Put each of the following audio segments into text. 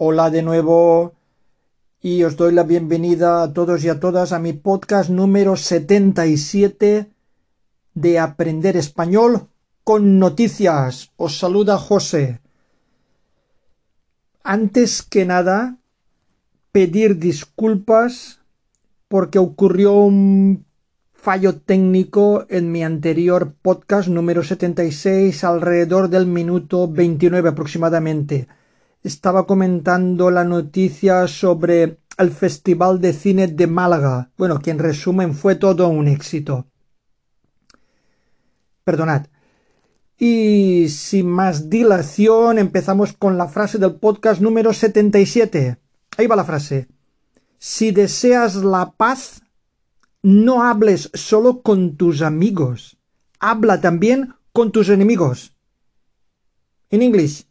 Hola de nuevo y os doy la bienvenida a todos y a todas a mi podcast número 77 de Aprender Español con noticias. Os saluda José. Antes que nada, pedir disculpas porque ocurrió un fallo técnico en mi anterior podcast número 76 alrededor del minuto 29 aproximadamente estaba comentando la noticia sobre el Festival de Cine de Málaga. Bueno, que en resumen fue todo un éxito. Perdonad. Y sin más dilación, empezamos con la frase del podcast número 77. Ahí va la frase. Si deseas la paz, no hables solo con tus amigos, habla también con tus enemigos. En inglés,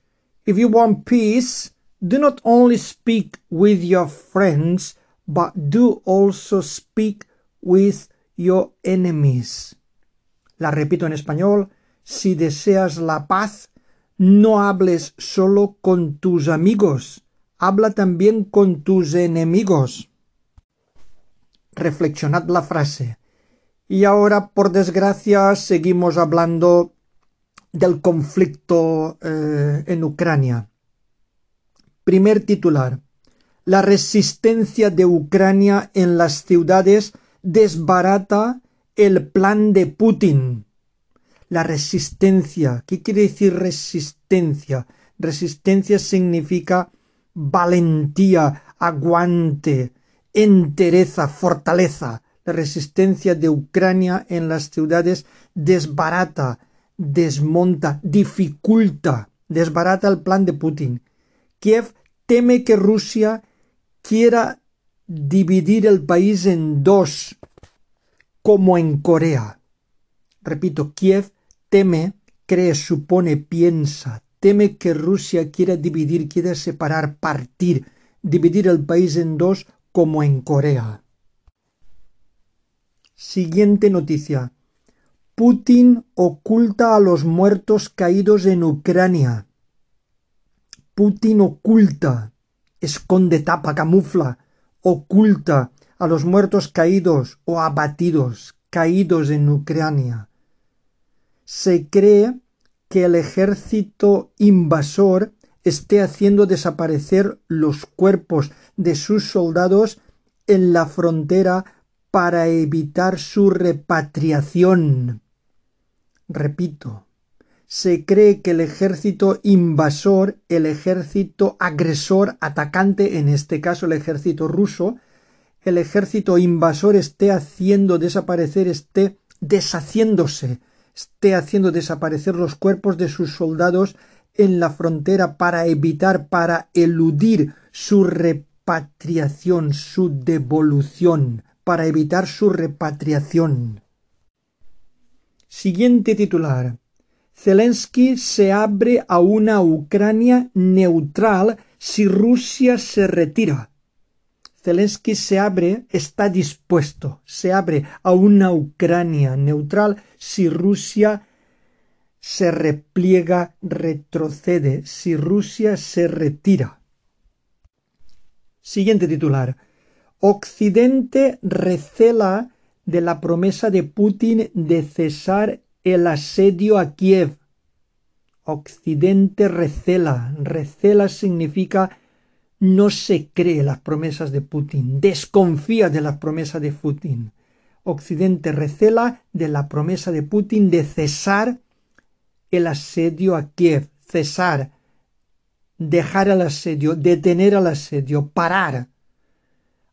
If you want peace, do not only speak with your friends, but do also speak with your enemies. La repito en español, si deseas la paz, no hables solo con tus amigos, habla también con tus enemigos. Reflexionad la frase. Y ahora, por desgracia, seguimos hablando del conflicto eh, en Ucrania. Primer titular. La resistencia de Ucrania en las ciudades desbarata el plan de Putin. La resistencia. ¿Qué quiere decir resistencia? Resistencia significa valentía, aguante, entereza, fortaleza. La resistencia de Ucrania en las ciudades desbarata, desmonta, dificulta, desbarata el plan de Putin. Kiev teme que Rusia quiera dividir el país en dos, como en Corea. Repito, Kiev teme, cree, supone, piensa, teme que Rusia quiera dividir, quiera separar, partir, dividir el país en dos, como en Corea. Siguiente noticia. Putin oculta a los muertos caídos en Ucrania. Putin oculta, esconde, tapa, camufla, oculta a los muertos caídos o abatidos, caídos en Ucrania. Se cree que el ejército invasor esté haciendo desaparecer los cuerpos de sus soldados en la frontera para evitar su repatriación. Repito, se cree que el ejército invasor, el ejército agresor, atacante, en este caso el ejército ruso, el ejército invasor esté haciendo desaparecer, esté deshaciéndose, esté haciendo desaparecer los cuerpos de sus soldados en la frontera para evitar, para eludir su repatriación, su devolución, para evitar su repatriación. Siguiente titular. Zelensky se abre a una Ucrania neutral si Rusia se retira. Zelensky se abre, está dispuesto, se abre a una Ucrania neutral si Rusia se repliega, retrocede, si Rusia se retira. Siguiente titular. Occidente recela de la promesa de Putin de cesar el asedio a Kiev. Occidente recela. Recela significa no se cree las promesas de Putin, desconfía de las promesas de Putin. Occidente recela de la promesa de Putin de cesar el asedio a Kiev, cesar, dejar el asedio, detener el asedio, parar.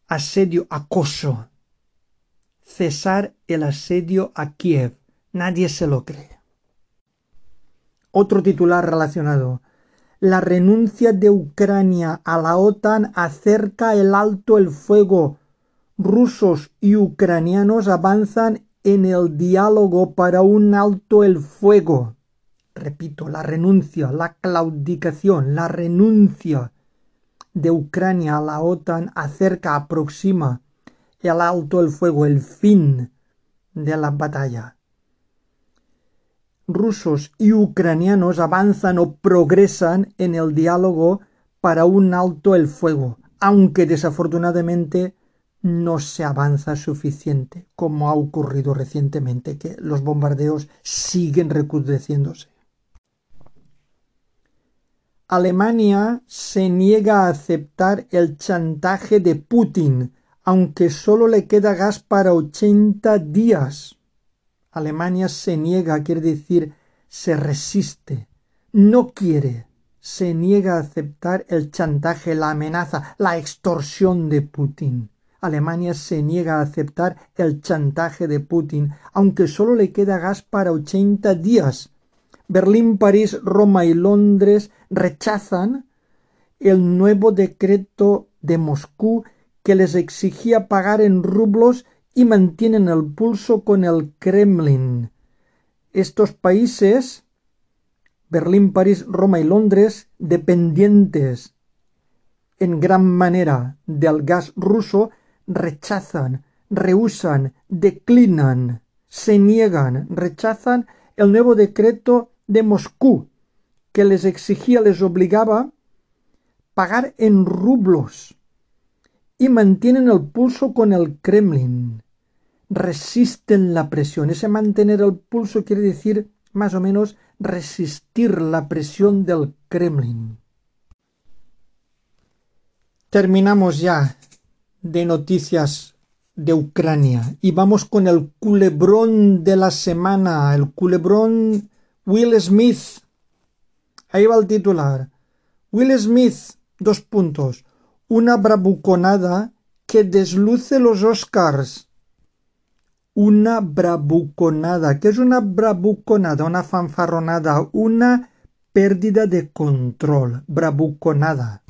Asedio, acoso cesar el asedio a Kiev. Nadie se lo cree. Otro titular relacionado. La renuncia de Ucrania a la OTAN acerca el alto el fuego. Rusos y ucranianos avanzan en el diálogo para un alto el fuego. Repito, la renuncia, la claudicación, la renuncia de Ucrania a la OTAN acerca, aproxima el alto el fuego, el fin de la batalla. Rusos y ucranianos avanzan o progresan en el diálogo para un alto el fuego, aunque desafortunadamente no se avanza suficiente, como ha ocurrido recientemente, que los bombardeos siguen recrudeciéndose. Alemania se niega a aceptar el chantaje de Putin, aunque solo le queda gas para ochenta días. Alemania se niega, quiere decir, se resiste, no quiere, se niega a aceptar el chantaje, la amenaza, la extorsión de Putin. Alemania se niega a aceptar el chantaje de Putin, aunque solo le queda gas para ochenta días. Berlín, París, Roma y Londres rechazan el nuevo decreto de Moscú que les exigía pagar en rublos y mantienen el pulso con el Kremlin. Estos países, Berlín, París, Roma y Londres, dependientes en gran manera del gas ruso, rechazan, rehusan, declinan, se niegan, rechazan el nuevo decreto de Moscú, que les exigía, les obligaba pagar en rublos y mantienen el pulso con el Kremlin. Resisten la presión. Ese mantener el pulso quiere decir más o menos resistir la presión del Kremlin. Terminamos ya de noticias de Ucrania y vamos con el culebrón de la semana, el culebrón Will Smith. Ahí va el titular. Will Smith, dos puntos. Una bravuconada que desluce los Oscars. Una bravuconada. ¿Qué es una bravuconada? Una fanfarronada. Una pérdida de control. Bravuconada.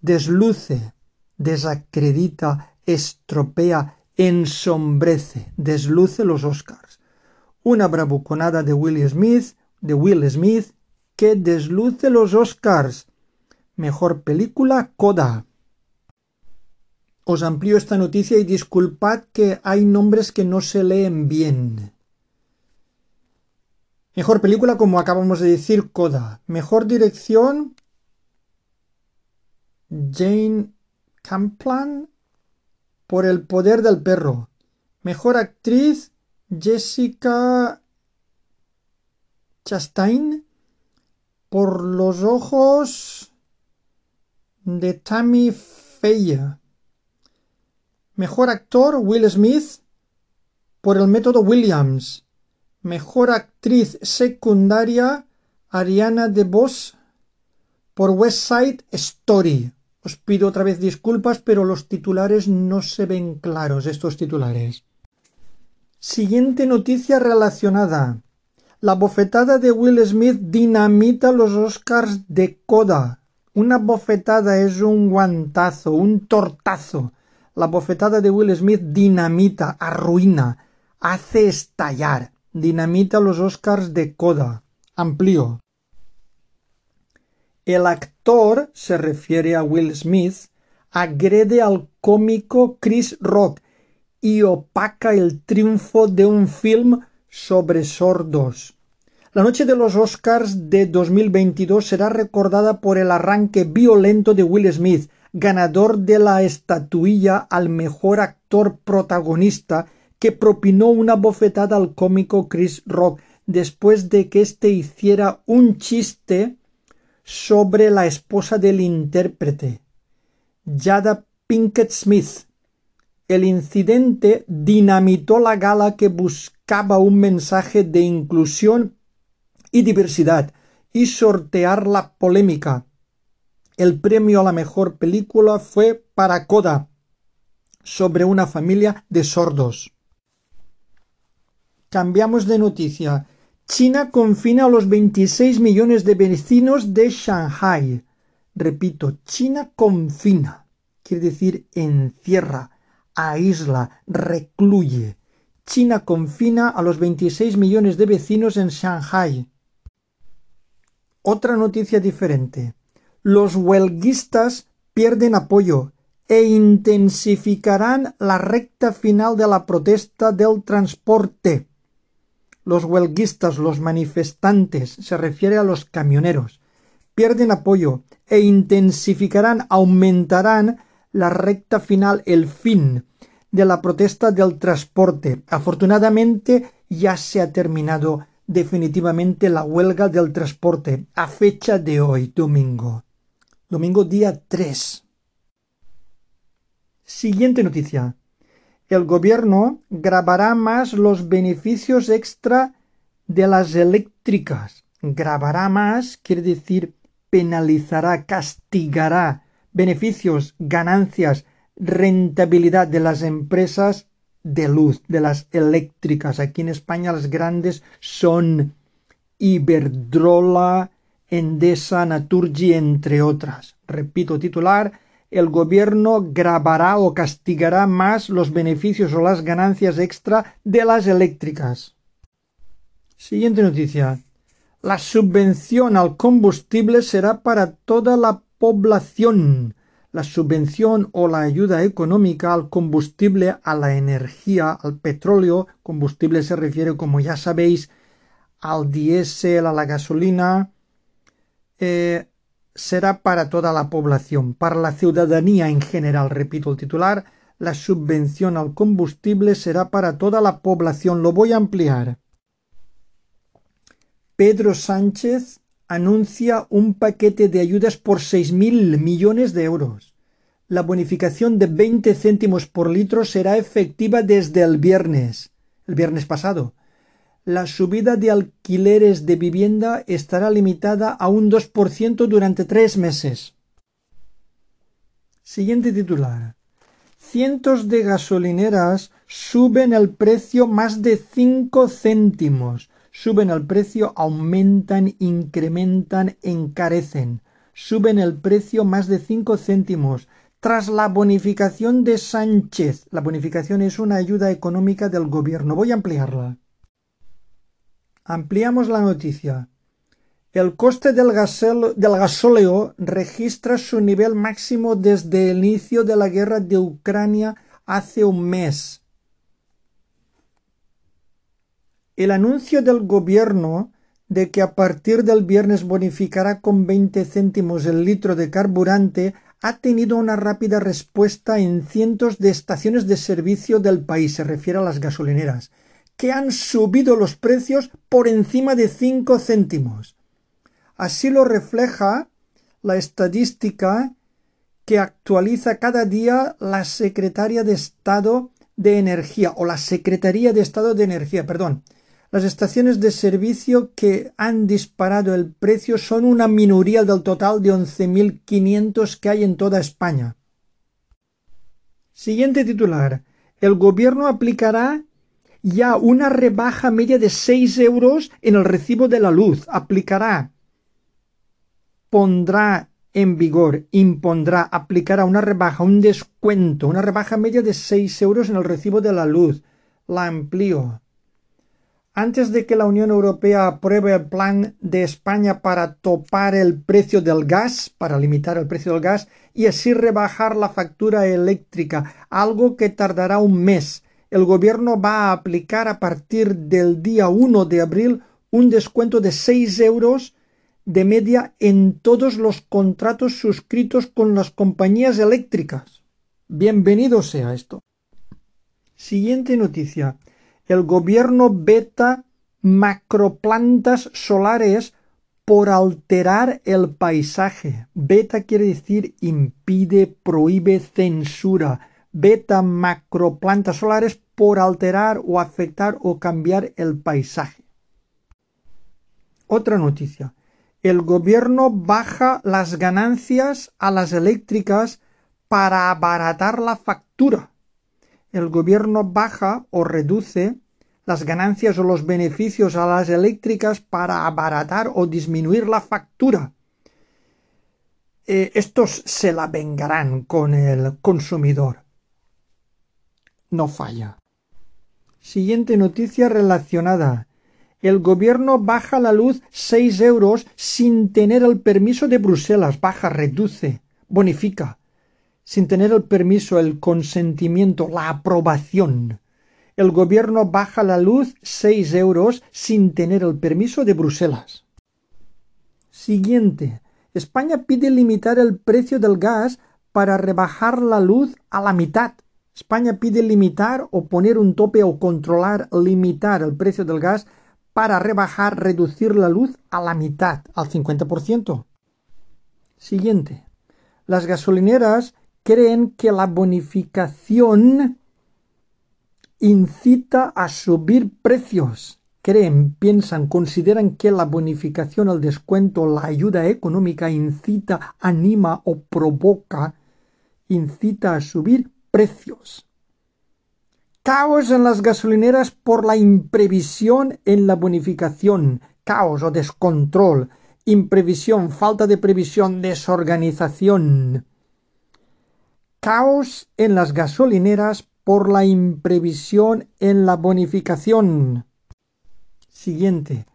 Desluce, desacredita, estropea, ensombrece, desluce los Oscars una bravuconada de Will Smith, de Will Smith, que desluce los Oscars. Mejor película, Coda. Os amplío esta noticia y disculpad que hay nombres que no se leen bien. Mejor película, como acabamos de decir, Coda. Mejor dirección, Jane Camplan, por el poder del perro. Mejor actriz, Jessica Chastain por los ojos de Tammy Faye. Mejor actor Will Smith por el método Williams. Mejor actriz secundaria Ariana DeBose por West Side Story. Os pido otra vez disculpas, pero los titulares no se ven claros, estos titulares. Siguiente noticia relacionada. La bofetada de Will Smith dinamita los Oscars de coda. Una bofetada es un guantazo, un tortazo. La bofetada de Will Smith dinamita, arruina, hace estallar, dinamita los Oscars de coda. Amplío. El actor, se refiere a Will Smith, agrede al cómico Chris Rock y opaca el triunfo de un film sobre sordos. La noche de los Oscars de 2022 será recordada por el arranque violento de Will Smith, ganador de la estatuilla al mejor actor protagonista, que propinó una bofetada al cómico Chris Rock después de que éste hiciera un chiste sobre la esposa del intérprete, Jada Pinkett Smith, el incidente dinamitó la gala que buscaba un mensaje de inclusión y diversidad y sortear la polémica. El premio a la mejor película fue para Coda, sobre una familia de sordos. Cambiamos de noticia. China confina a los 26 millones de vecinos de Shanghai. Repito, China confina, quiere decir encierra, aísla, recluye. China confina a los 26 millones de vecinos en Shanghai. Otra noticia diferente. Los huelguistas pierden apoyo e intensificarán la recta final de la protesta del transporte. Los huelguistas, los manifestantes, se refiere a los camioneros, pierden apoyo e intensificarán, aumentarán la recta final, el fin de la protesta del transporte. Afortunadamente ya se ha terminado definitivamente la huelga del transporte a fecha de hoy, domingo. Domingo día 3. Siguiente noticia. El gobierno grabará más los beneficios extra de las eléctricas. Grabará más quiere decir penalizará, castigará beneficios, ganancias, rentabilidad de las empresas de luz, de las eléctricas. Aquí en España las grandes son Iberdrola, Endesa, Naturgy, entre otras. Repito titular, el gobierno grabará o castigará más los beneficios o las ganancias extra de las eléctricas. Siguiente noticia. La subvención al combustible será para toda la población. La subvención o la ayuda económica al combustible, a la energía, al petróleo, combustible se refiere, como ya sabéis, al diésel, a la gasolina, eh, será para toda la población, para la ciudadanía en general, repito el titular, la subvención al combustible será para toda la población. Lo voy a ampliar. Pedro Sánchez anuncia un paquete de ayudas por seis mil millones de euros. La bonificación de 20 céntimos por litro será efectiva desde el viernes, el viernes pasado. La subida de alquileres de vivienda estará limitada a un 2% durante tres meses. Siguiente titular. Cientos de gasolineras suben el precio más de 5 céntimos suben el precio, aumentan, incrementan, encarecen. Suben el precio más de cinco céntimos. Tras la bonificación de Sánchez, la bonificación es una ayuda económica del gobierno. Voy a ampliarla. Ampliamos la noticia. El coste del, del gasóleo registra su nivel máximo desde el inicio de la guerra de Ucrania hace un mes. El anuncio del gobierno de que a partir del viernes bonificará con 20 céntimos el litro de carburante ha tenido una rápida respuesta en cientos de estaciones de servicio del país, se refiere a las gasolineras, que han subido los precios por encima de 5 céntimos. Así lo refleja la estadística que actualiza cada día la Secretaria de Estado de Energía o la Secretaría de Estado de Energía, perdón, las estaciones de servicio que han disparado el precio son una minoría del total de 11.500 que hay en toda España. Siguiente titular. El gobierno aplicará ya una rebaja media de 6 euros en el recibo de la luz. Aplicará, pondrá en vigor, impondrá, aplicará una rebaja, un descuento, una rebaja media de 6 euros en el recibo de la luz. La amplío antes de que la Unión Europea apruebe el plan de España para topar el precio del gas, para limitar el precio del gas y así rebajar la factura eléctrica, algo que tardará un mes. El gobierno va a aplicar a partir del día 1 de abril un descuento de 6 euros de media en todos los contratos suscritos con las compañías eléctricas. Bienvenido sea esto. Siguiente noticia el gobierno veta macroplantas solares por alterar el paisaje. Beta quiere decir impide, prohíbe, censura. Beta macroplantas solares por alterar o afectar o cambiar el paisaje. Otra noticia. El gobierno baja las ganancias a las eléctricas para abaratar la factura el gobierno baja o reduce las ganancias o los beneficios a las eléctricas para abaratar o disminuir la factura. Eh, estos se la vengarán con el consumidor. No falla. Siguiente noticia relacionada. El gobierno baja la luz seis euros sin tener el permiso de Bruselas. Baja, reduce, bonifica sin tener el permiso, el consentimiento, la aprobación. El gobierno baja la luz seis euros sin tener el permiso de Bruselas. Siguiente. España pide limitar el precio del gas para rebajar la luz a la mitad. España pide limitar o poner un tope o controlar, limitar el precio del gas para rebajar, reducir la luz a la mitad, al 50%. Siguiente. Las gasolineras creen que la bonificación incita a subir precios. Creen, piensan, consideran que la bonificación, el descuento, la ayuda económica incita, anima o provoca, incita a subir precios. Caos en las gasolineras por la imprevisión en la bonificación, caos o descontrol, imprevisión, falta de previsión, desorganización. Caos en las gasolineras por la imprevisión en la bonificación. Siguiente.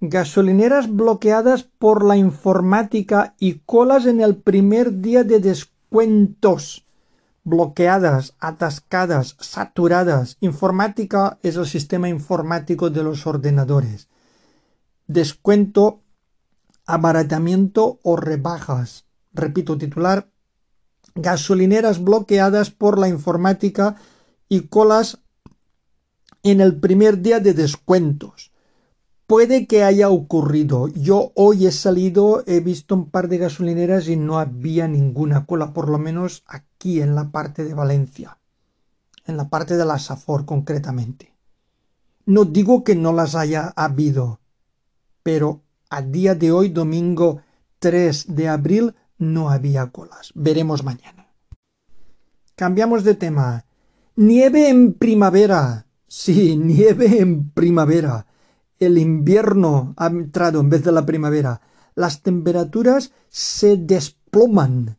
Gasolineras bloqueadas por la informática y colas en el primer día de descuentos. Bloqueadas, atascadas, saturadas. Informática es el sistema informático de los ordenadores. Descuento abaratamiento o rebajas. Repito, titular, gasolineras bloqueadas por la informática y colas en el primer día de descuentos. Puede que haya ocurrido. Yo hoy he salido, he visto un par de gasolineras y no había ninguna cola, por lo menos aquí en la parte de Valencia, en la parte de la Safor concretamente. No digo que no las haya habido, pero a día de hoy, domingo 3 de abril, no había colas. Veremos mañana. Cambiamos de tema. Nieve en primavera. Sí, nieve en primavera. El invierno ha entrado en vez de la primavera. Las temperaturas se desploman.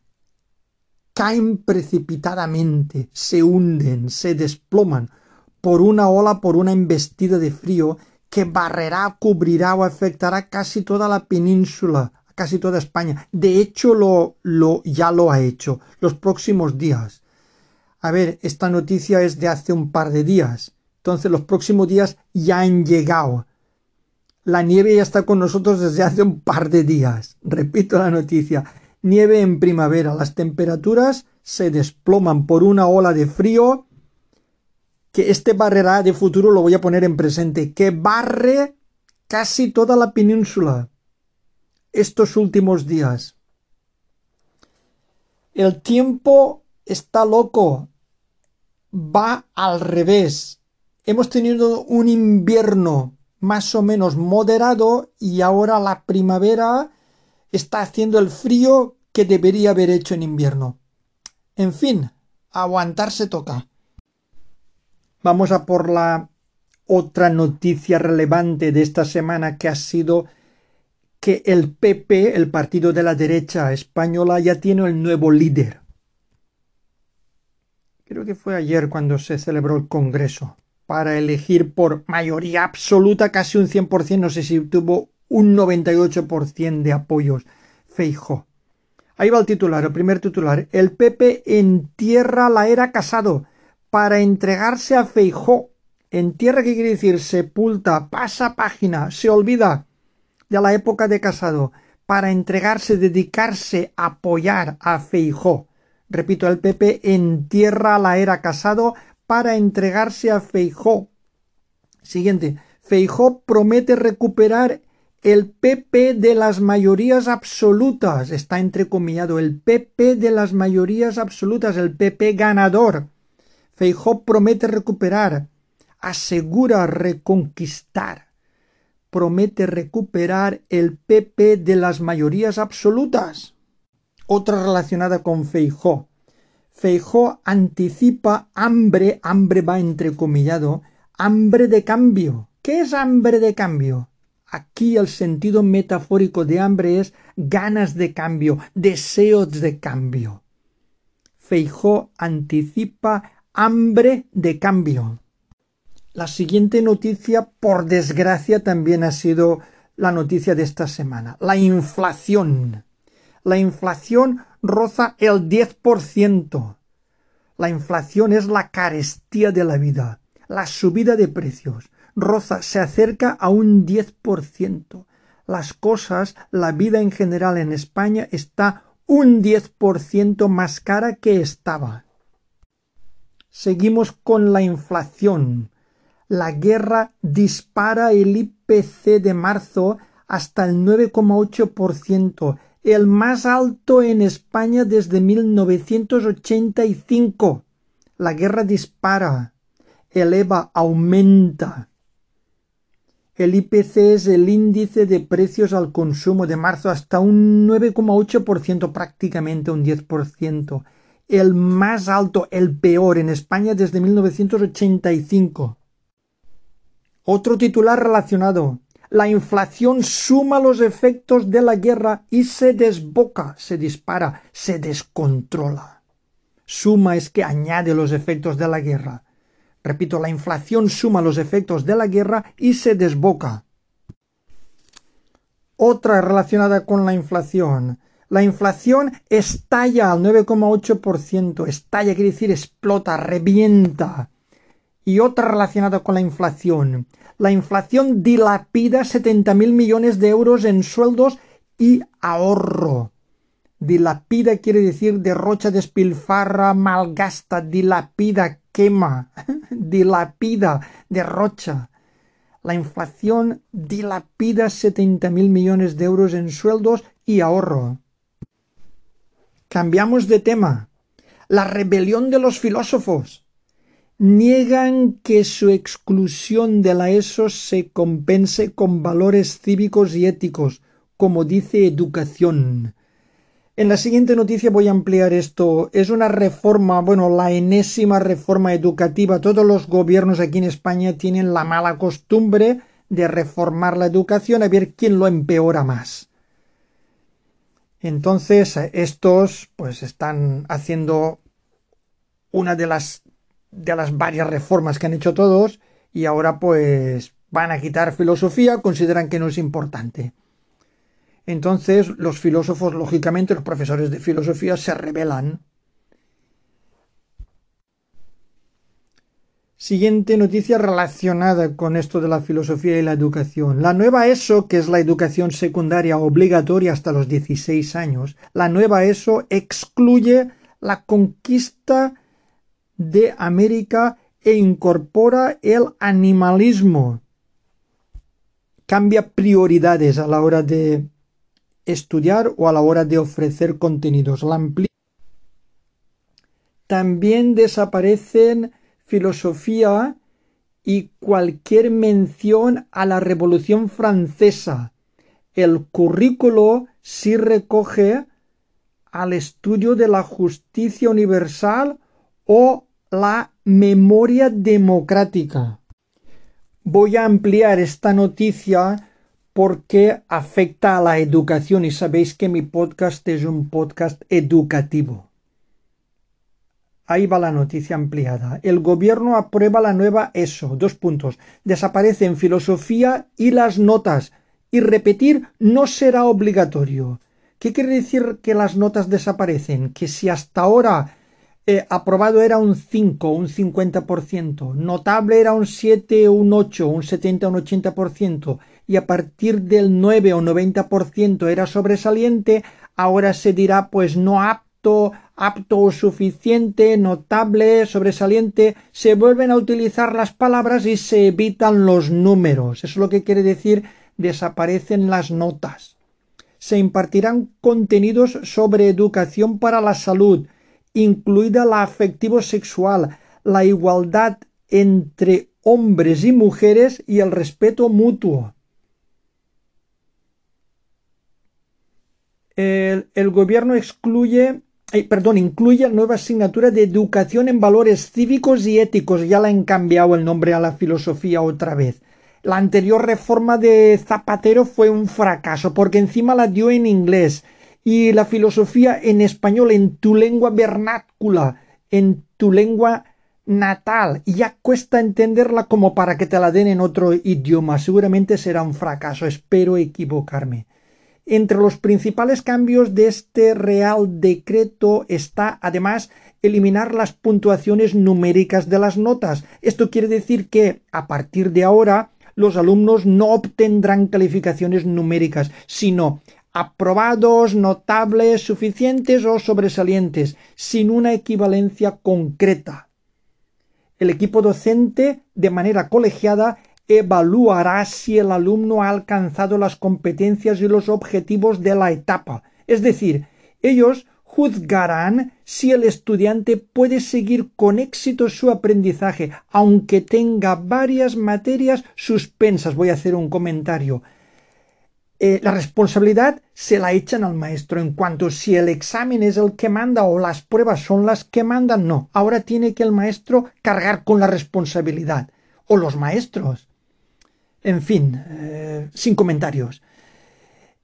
Caen precipitadamente, se hunden, se desploman por una ola, por una embestida de frío que barrerá, cubrirá o afectará casi toda la península, casi toda España. De hecho, lo, lo, ya lo ha hecho los próximos días. A ver, esta noticia es de hace un par de días. Entonces los próximos días ya han llegado. La nieve ya está con nosotros desde hace un par de días. Repito la noticia. Nieve en primavera. Las temperaturas se desploman por una ola de frío que este barrerá de futuro lo voy a poner en presente, que barre casi toda la península estos últimos días. El tiempo está loco, va al revés. Hemos tenido un invierno más o menos moderado y ahora la primavera está haciendo el frío que debería haber hecho en invierno. En fin, aguantarse toca. Vamos a por la otra noticia relevante de esta semana que ha sido que el PP, el partido de la derecha española, ya tiene el nuevo líder. Creo que fue ayer cuando se celebró el Congreso para elegir por mayoría absoluta casi un 100%, no sé si tuvo un 98% de apoyos. Feijo. Ahí va el titular, el primer titular. El PP entierra la era casado para entregarse a Feijó. En tierra que quiere decir sepulta, pasa página, se olvida de la época de casado, para entregarse, dedicarse, apoyar a Feijó. Repito, el PP entierra la era casado para entregarse a Feijó. Siguiente. Feijó promete recuperar el PP de las mayorías absolutas. Está entrecomillado. El PP de las mayorías absolutas. El PP ganador. Feijó promete recuperar, asegura reconquistar, promete recuperar el PP de las mayorías absolutas. Otra relacionada con Feijó. Feijó anticipa hambre, hambre va entrecomillado, hambre de cambio. ¿Qué es hambre de cambio? Aquí el sentido metafórico de hambre es ganas de cambio, deseos de cambio. Feijó anticipa hambre de cambio. La siguiente noticia, por desgracia, también ha sido la noticia de esta semana. La inflación. La inflación roza el 10%. La inflación es la carestía de la vida, la subida de precios. Roza se acerca a un 10%. las cosas, la vida en general en España está un 10% más cara que estaba. Seguimos con la inflación. La guerra dispara el IPC de marzo hasta el 9,8%, el más alto en España desde 1985. La guerra dispara, eleva, aumenta. El IPC es el índice de precios al consumo de marzo hasta un 9,8%, prácticamente un 10%. El más alto, el peor en España desde 1985. Otro titular relacionado. La inflación suma los efectos de la guerra y se desboca, se dispara, se descontrola. Suma es que añade los efectos de la guerra. Repito, la inflación suma los efectos de la guerra y se desboca. Otra relacionada con la inflación. La inflación estalla al 9,8%. Estalla quiere decir explota, revienta. Y otra relacionada con la inflación. La inflación dilapida 70.000 millones de euros en sueldos y ahorro. Dilapida quiere decir derrocha, despilfarra, malgasta, dilapida, quema, dilapida, derrocha. La inflación dilapida 70 mil millones de euros en sueldos y ahorro. Cambiamos de tema. La rebelión de los filósofos. Niegan que su exclusión de la ESO se compense con valores cívicos y éticos, como dice educación. En la siguiente noticia voy a ampliar esto. Es una reforma, bueno, la enésima reforma educativa. Todos los gobiernos aquí en España tienen la mala costumbre de reformar la educación a ver quién lo empeora más. Entonces, estos pues están haciendo una de las de las varias reformas que han hecho todos y ahora pues van a quitar filosofía, consideran que no es importante. Entonces los filósofos, lógicamente, los profesores de filosofía se rebelan. Siguiente noticia relacionada con esto de la filosofía y la educación. La nueva ESO, que es la educación secundaria obligatoria hasta los 16 años, la nueva ESO excluye la conquista de América e incorpora el animalismo. Cambia prioridades a la hora de estudiar o a la hora de ofrecer contenidos. También desaparecen filosofía y cualquier mención a la Revolución Francesa. El currículo sí recoge al estudio de la justicia universal o la memoria democrática. Voy a ampliar esta noticia porque afecta a la educación y sabéis que mi podcast es un podcast educativo. Ahí va la noticia ampliada. El gobierno aprueba la nueva ESO. Dos puntos. Desaparecen filosofía y las notas. Y repetir no será obligatorio. ¿Qué quiere decir que las notas desaparecen? Que si hasta ahora eh, aprobado era un 5, un 50%, notable era un 7, un 8, un 70, un 80%, y a partir del 9 o 90% era sobresaliente, ahora se dirá pues no apto, apto o suficiente, notable, sobresaliente, se vuelven a utilizar las palabras y se evitan los números. Eso es lo que quiere decir desaparecen las notas. Se impartirán contenidos sobre educación para la salud, incluida la afectivo sexual, la igualdad entre hombres y mujeres y el respeto mutuo. el, gobierno excluye, perdón, incluye nueva asignatura de educación en valores cívicos y éticos. Ya le han cambiado el nombre a la filosofía otra vez. La anterior reforma de Zapatero fue un fracaso porque encima la dio en inglés y la filosofía en español, en tu lengua vernácula, en tu lengua natal. Ya cuesta entenderla como para que te la den en otro idioma. Seguramente será un fracaso. Espero equivocarme. Entre los principales cambios de este Real Decreto está, además, eliminar las puntuaciones numéricas de las notas. Esto quiere decir que, a partir de ahora, los alumnos no obtendrán calificaciones numéricas, sino aprobados, notables, suficientes o sobresalientes, sin una equivalencia concreta. El equipo docente, de manera colegiada, evaluará si el alumno ha alcanzado las competencias y los objetivos de la etapa. Es decir, ellos juzgarán si el estudiante puede seguir con éxito su aprendizaje, aunque tenga varias materias suspensas. Voy a hacer un comentario. Eh, la responsabilidad se la echan al maestro en cuanto si el examen es el que manda o las pruebas son las que mandan, no. Ahora tiene que el maestro cargar con la responsabilidad. O los maestros. En fin, eh, sin comentarios.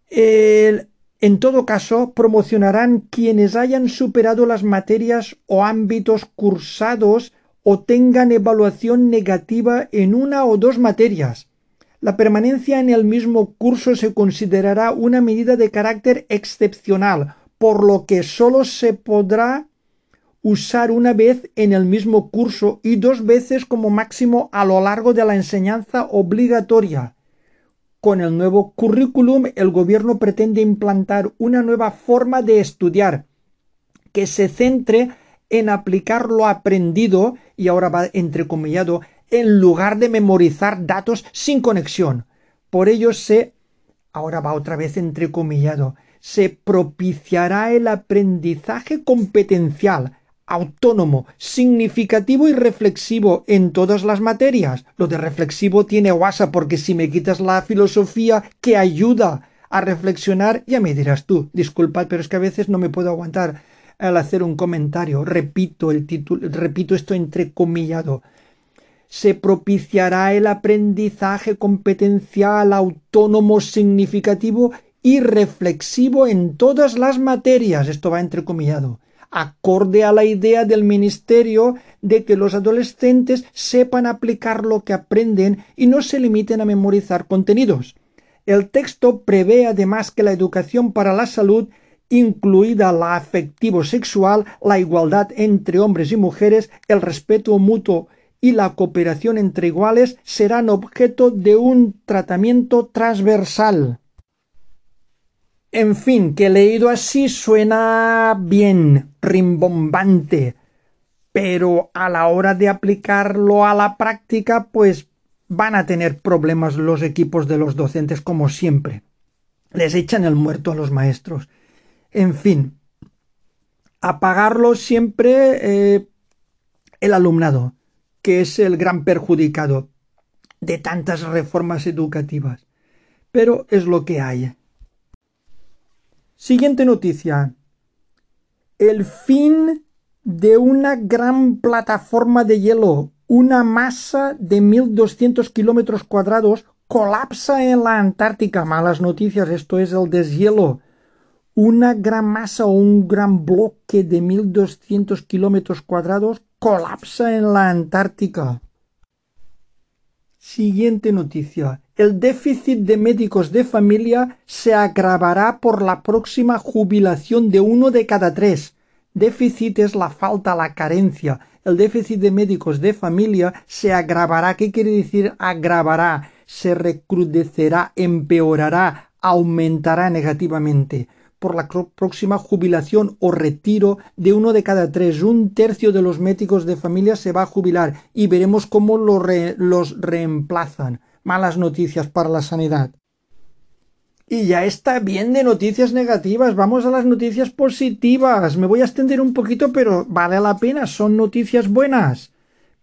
En todo caso, promocionarán quienes hayan superado las materias o ámbitos cursados o tengan evaluación negativa en una o dos materias. La permanencia en el mismo curso se considerará una medida de carácter excepcional, por lo que sólo se podrá usar una vez en el mismo curso y dos veces como máximo a lo largo de la enseñanza obligatoria. Con el nuevo currículum, el gobierno pretende implantar una nueva forma de estudiar que se centre en aplicar lo aprendido, y ahora va entrecomillado, en lugar de memorizar datos sin conexión. Por ello se, ahora va otra vez entrecomillado, se propiciará el aprendizaje competencial, autónomo, significativo y reflexivo en todas las materias. Lo de reflexivo tiene guasa porque si me quitas la filosofía que ayuda a reflexionar, ya me dirás tú. Disculpad, pero es que a veces no me puedo aguantar al hacer un comentario. Repito el título, repito esto entrecomillado. Se propiciará el aprendizaje competencial, autónomo, significativo y reflexivo en todas las materias. Esto va entrecomillado acorde a la idea del Ministerio de que los adolescentes sepan aplicar lo que aprenden y no se limiten a memorizar contenidos. El texto prevé además que la educación para la salud, incluida la afectivo-sexual, la igualdad entre hombres y mujeres, el respeto mutuo y la cooperación entre iguales serán objeto de un tratamiento transversal. En fin, que leído así suena bien, rimbombante, pero a la hora de aplicarlo a la práctica, pues van a tener problemas los equipos de los docentes como siempre. Les echan el muerto a los maestros. En fin, apagarlo siempre eh, el alumnado, que es el gran perjudicado de tantas reformas educativas. Pero es lo que hay. Siguiente noticia. El fin de una gran plataforma de hielo, una masa de 1.200 kilómetros cuadrados, colapsa en la Antártica. Malas noticias, esto es el deshielo. Una gran masa o un gran bloque de 1.200 kilómetros cuadrados colapsa en la Antártica. Siguiente noticia. El déficit de médicos de familia se agravará por la próxima jubilación de uno de cada tres. Déficit es la falta, la carencia. El déficit de médicos de familia se agravará. ¿Qué quiere decir agravará? Se recrudecerá, empeorará, aumentará negativamente por la próxima jubilación o retiro de uno de cada tres. Un tercio de los médicos de familia se va a jubilar y veremos cómo los reemplazan. Malas noticias para la sanidad. Y ya está bien de noticias negativas. Vamos a las noticias positivas. Me voy a extender un poquito, pero vale la pena. Son noticias buenas.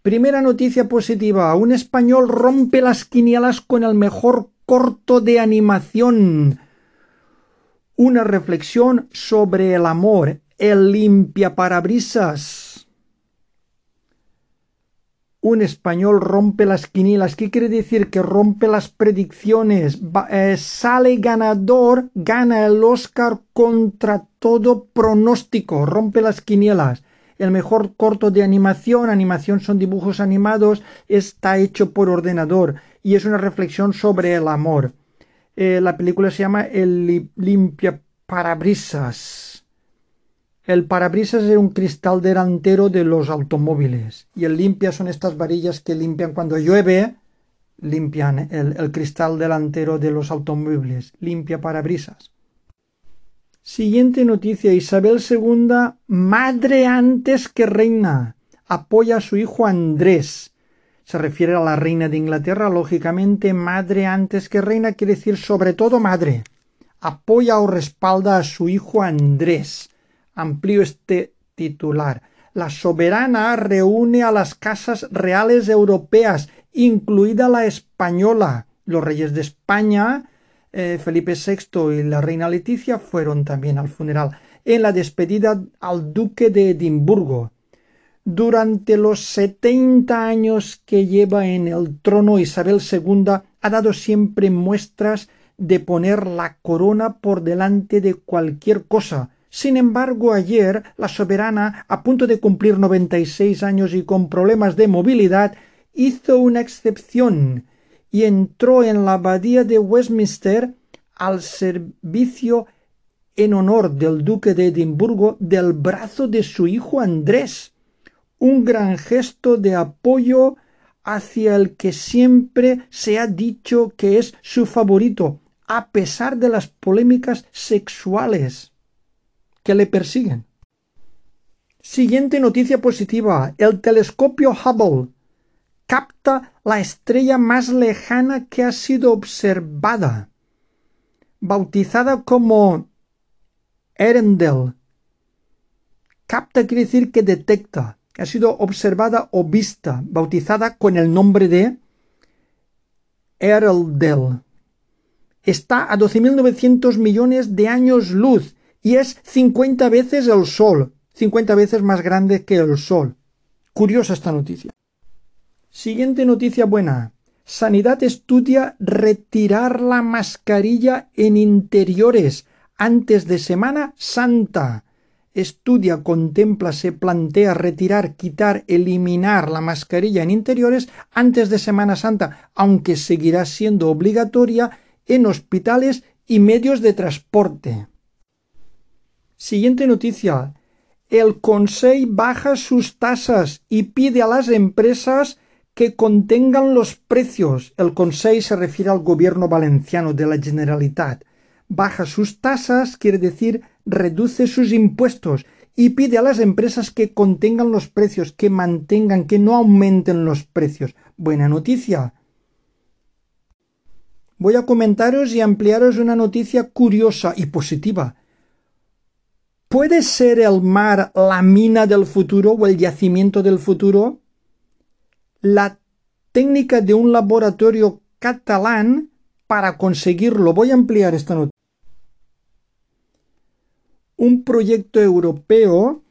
Primera noticia positiva. Un español rompe las quinielas con el mejor corto de animación una reflexión sobre el amor, el limpia parabrisas. Un español rompe las quinielas. ¿Qué quiere decir? Que rompe las predicciones. Eh, sale ganador, gana el Oscar contra todo pronóstico. Rompe las quinielas. El mejor corto de animación, animación son dibujos animados, está hecho por ordenador y es una reflexión sobre el amor. Eh, la película se llama El limpia parabrisas. El parabrisas es un cristal delantero de los automóviles y el limpia son estas varillas que limpian cuando llueve limpian el, el cristal delantero de los automóviles, limpia parabrisas. Siguiente noticia. Isabel II, madre antes que reina, apoya a su hijo Andrés. Se refiere a la reina de Inglaterra, lógicamente, madre antes que reina quiere decir sobre todo madre. Apoya o respalda a su hijo Andrés. Amplío este titular. La soberana reúne a las casas reales europeas, incluida la española. Los reyes de España, eh, Felipe VI y la reina Leticia fueron también al funeral, en la despedida al duque de Edimburgo. Durante los setenta años que lleva en el trono Isabel II ha dado siempre muestras de poner la corona por delante de cualquier cosa. Sin embargo, ayer la soberana, a punto de cumplir noventa y seis años y con problemas de movilidad, hizo una excepción y entró en la abadía de Westminster al servicio en honor del duque de Edimburgo del brazo de su hijo Andrés, un gran gesto de apoyo hacia el que siempre se ha dicho que es su favorito, a pesar de las polémicas sexuales que le persiguen. Siguiente noticia positiva. El telescopio Hubble capta la estrella más lejana que ha sido observada, bautizada como Erendel. Capta quiere decir que detecta, ha sido observada o vista, bautizada con el nombre de Erendel. Está a 12.900 millones de años luz y es 50 veces el Sol, 50 veces más grande que el Sol. Curiosa esta noticia. Siguiente noticia buena. Sanidad estudia retirar la mascarilla en interiores antes de Semana Santa. Estudia, contempla, se plantea retirar, quitar, eliminar la mascarilla en interiores antes de Semana Santa, aunque seguirá siendo obligatoria en hospitales y medios de transporte. Siguiente noticia. El Consejo baja sus tasas y pide a las empresas que contengan los precios. El Consejo se refiere al gobierno valenciano de la Generalitat. Baja sus tasas quiere decir reduce sus impuestos y pide a las empresas que contengan los precios, que mantengan, que no aumenten los precios. Buena noticia. Voy a comentaros y ampliaros una noticia curiosa y positiva. ¿Puede ser el mar la mina del futuro o el yacimiento del futuro? la técnica de un laboratorio catalán para conseguirlo. Voy a ampliar esta nota. Un proyecto europeo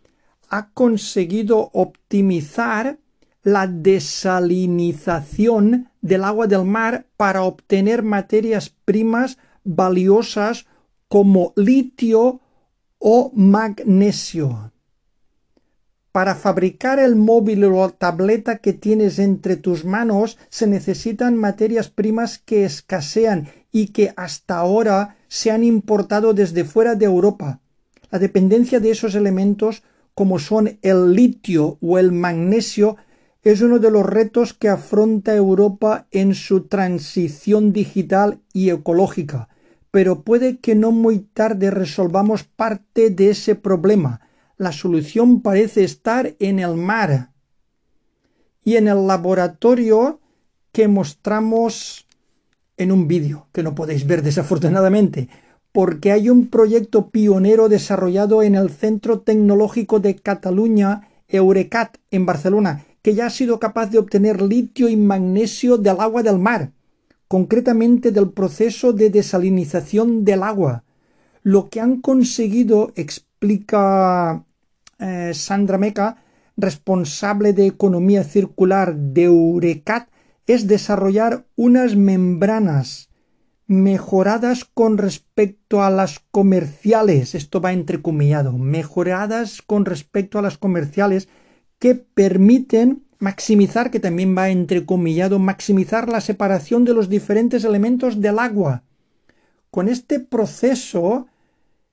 ha conseguido optimizar la desalinización del agua del mar para obtener materias primas valiosas como litio o magnesio. Para fabricar el móvil o tableta que tienes entre tus manos se necesitan materias primas que escasean y que hasta ahora se han importado desde fuera de Europa. La dependencia de esos elementos, como son el litio o el magnesio, es uno de los retos que afronta Europa en su transición digital y ecológica. Pero puede que no muy tarde resolvamos parte de ese problema. La solución parece estar en el mar. Y en el laboratorio que mostramos en un vídeo que no podéis ver desafortunadamente, porque hay un proyecto pionero desarrollado en el Centro Tecnológico de Cataluña, Eurecat, en Barcelona, que ya ha sido capaz de obtener litio y magnesio del agua del mar, concretamente del proceso de desalinización del agua. Lo que han conseguido, explica eh, Sandra Meca, responsable de economía circular de Eurecat, es desarrollar unas membranas mejoradas con respecto a las comerciales, esto va entrecomillado, mejoradas con respecto a las comerciales que permiten maximizar, que también va entrecomillado, maximizar la separación de los diferentes elementos del agua. Con este proceso,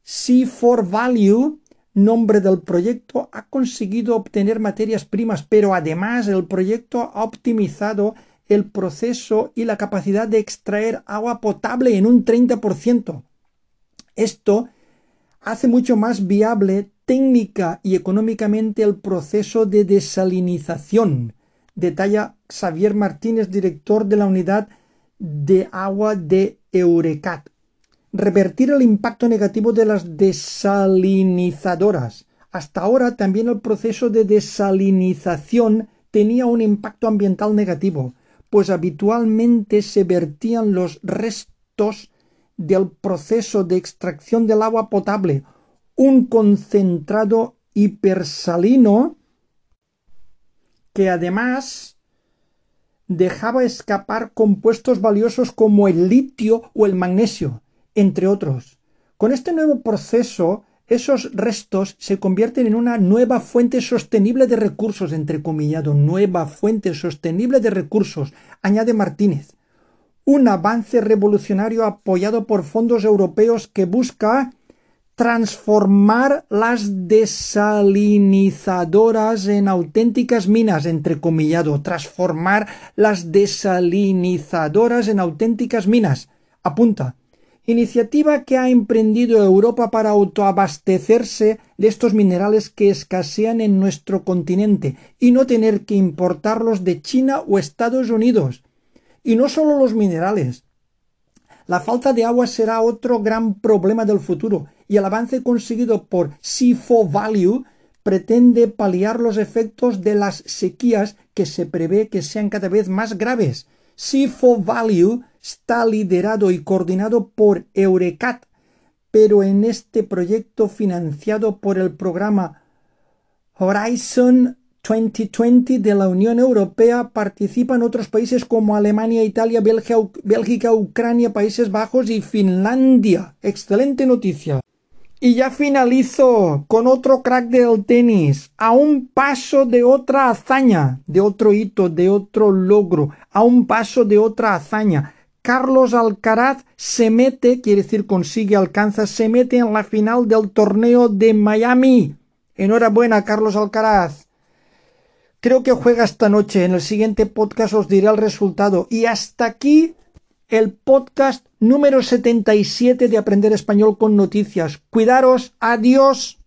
C4Value, nombre del proyecto, ha conseguido obtener materias primas, pero además el proyecto ha optimizado el proceso y la capacidad de extraer agua potable en un 30%. Esto hace mucho más viable técnica y económicamente el proceso de desalinización, detalla Xavier Martínez, director de la unidad de agua de Eurecat. Revertir el impacto negativo de las desalinizadoras. Hasta ahora también el proceso de desalinización tenía un impacto ambiental negativo, pues habitualmente se vertían los restos del proceso de extracción del agua potable, un concentrado hipersalino que además dejaba escapar compuestos valiosos como el litio o el magnesio, entre otros. Con este nuevo proceso esos restos se convierten en una nueva fuente sostenible de recursos, entrecomillado, nueva fuente sostenible de recursos, añade Martínez. Un avance revolucionario apoyado por fondos europeos que busca transformar las desalinizadoras en auténticas minas, entrecomillado, transformar las desalinizadoras en auténticas minas. Apunta iniciativa que ha emprendido Europa para autoabastecerse de estos minerales que escasean en nuestro continente y no tener que importarlos de China o Estados Unidos. Y no solo los minerales. La falta de agua será otro gran problema del futuro y el avance conseguido por CIFO Value pretende paliar los efectos de las sequías que se prevé que sean cada vez más graves. CIFO Value está liderado y coordinado por Eurecat, pero en este proyecto financiado por el programa Horizon 2020 de la Unión Europea participan otros países como Alemania, Italia, Bélgica, Ucrania, Países Bajos y Finlandia. Excelente noticia. Y ya finalizo con otro crack del tenis, a un paso de otra hazaña, de otro hito, de otro logro, a un paso de otra hazaña. Carlos Alcaraz se mete, quiere decir consigue, alcanza, se mete en la final del torneo de Miami. Enhorabuena, Carlos Alcaraz. Creo que juega esta noche. En el siguiente podcast os diré el resultado. Y hasta aquí el podcast número 77 de Aprender Español con Noticias. Cuidaros. Adiós.